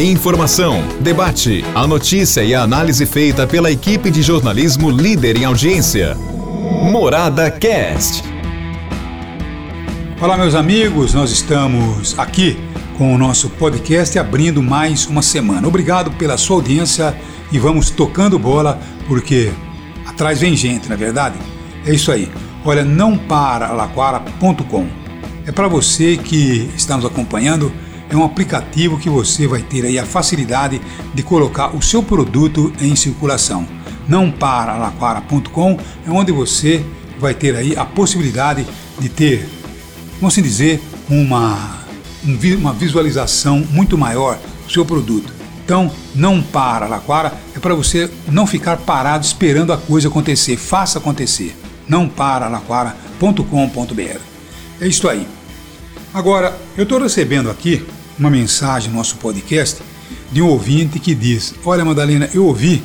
Informação, debate, a notícia e a análise feita pela equipe de jornalismo líder em audiência. Morada Cast. Olá, meus amigos, nós estamos aqui com o nosso podcast abrindo mais uma semana. Obrigado pela sua audiência e vamos tocando bola porque atrás vem gente, na é verdade? É isso aí. Olha, não para laquara.com. É para você que está nos acompanhando é um aplicativo que você vai ter aí a facilidade de colocar o seu produto em circulação. Não para laquara.com é onde você vai ter aí a possibilidade de ter, vamos assim dizer, uma, uma visualização muito maior do seu produto. Então, não para Laquara é para você não ficar parado esperando a coisa acontecer. Faça acontecer. Não para laquara.com.br. É isso aí. Agora, eu estou recebendo aqui uma mensagem no nosso podcast de um ouvinte que diz: Olha, Madalena, eu ouvi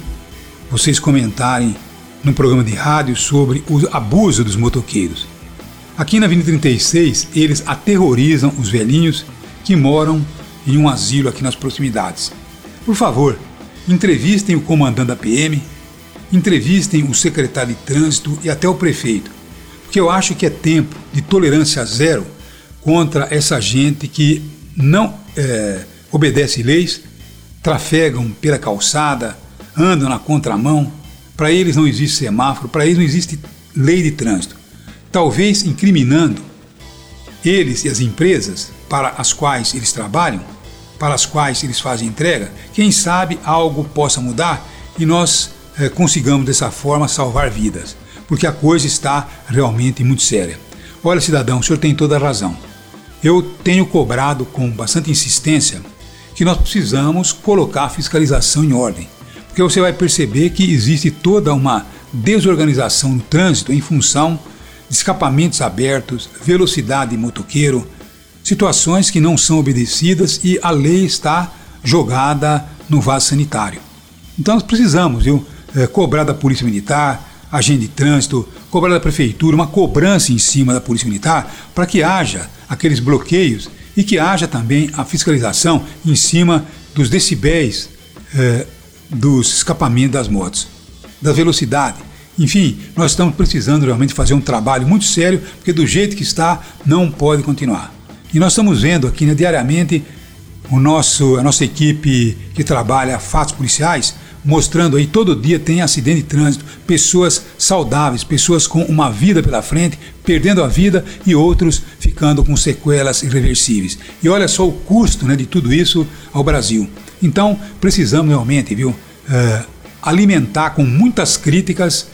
vocês comentarem no programa de rádio sobre o abuso dos motoqueiros. Aqui na Avenida 36, eles aterrorizam os velhinhos que moram em um asilo aqui nas proximidades. Por favor, entrevistem o comandante da PM, entrevistem o secretário de trânsito e até o prefeito, porque eu acho que é tempo de tolerância zero contra essa gente que não é, obedece leis, trafegam pela calçada, andam na contramão. Para eles não existe semáforo, para eles não existe lei de trânsito. Talvez incriminando eles e as empresas para as quais eles trabalham, para as quais eles fazem entrega, quem sabe algo possa mudar e nós é, consigamos dessa forma salvar vidas, porque a coisa está realmente muito séria. Olha, cidadão, o senhor tem toda a razão eu tenho cobrado com bastante insistência que nós precisamos colocar a fiscalização em ordem, porque você vai perceber que existe toda uma desorganização no trânsito em função de escapamentos abertos, velocidade de motoqueiro, situações que não são obedecidas e a lei está jogada no vaso sanitário. Então nós precisamos viu, é, cobrar da Polícia Militar, agente de trânsito, cobrar da Prefeitura uma cobrança em cima da Polícia Militar para que haja aqueles bloqueios e que haja também a fiscalização em cima dos decibéis eh, dos escapamentos das motos, da velocidade. Enfim, nós estamos precisando realmente fazer um trabalho muito sério, porque do jeito que está, não pode continuar. E nós estamos vendo aqui né, diariamente o nosso, a nossa equipe que trabalha fatos policiais mostrando aí todo dia tem acidente de trânsito, pessoas saudáveis, pessoas com uma vida pela frente, perdendo a vida e outros ficando com sequelas irreversíveis. E olha só o custo né, de tudo isso ao Brasil. Então precisamos realmente, viu, uh, alimentar com muitas críticas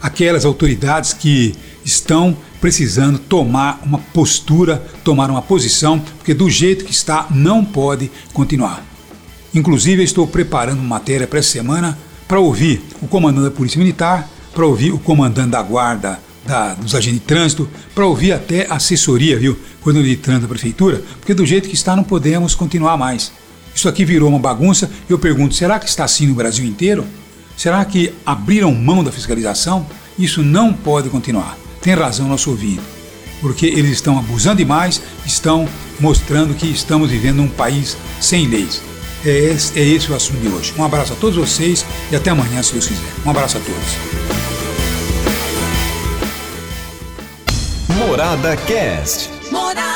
aquelas autoridades que estão precisando tomar uma postura, tomar uma posição, porque do jeito que está não pode continuar. Inclusive, estou preparando matéria para essa semana para ouvir o comandante da Polícia Militar, para ouvir o comandante da Guarda da, dos agentes de trânsito, para ouvir até assessoria, viu, quando de trânsito da Prefeitura, porque do jeito que está não podemos continuar mais. Isso aqui virou uma bagunça eu pergunto: será que está assim no Brasil inteiro? Será que abriram mão da fiscalização? Isso não pode continuar. Tem razão nosso ouvinte, porque eles estão abusando demais, estão mostrando que estamos vivendo num país sem leis. É esse, é esse o assunto de hoje. Um abraço a todos vocês e até amanhã, se Deus quiser. Um abraço a todos. Morada Cast. Morada.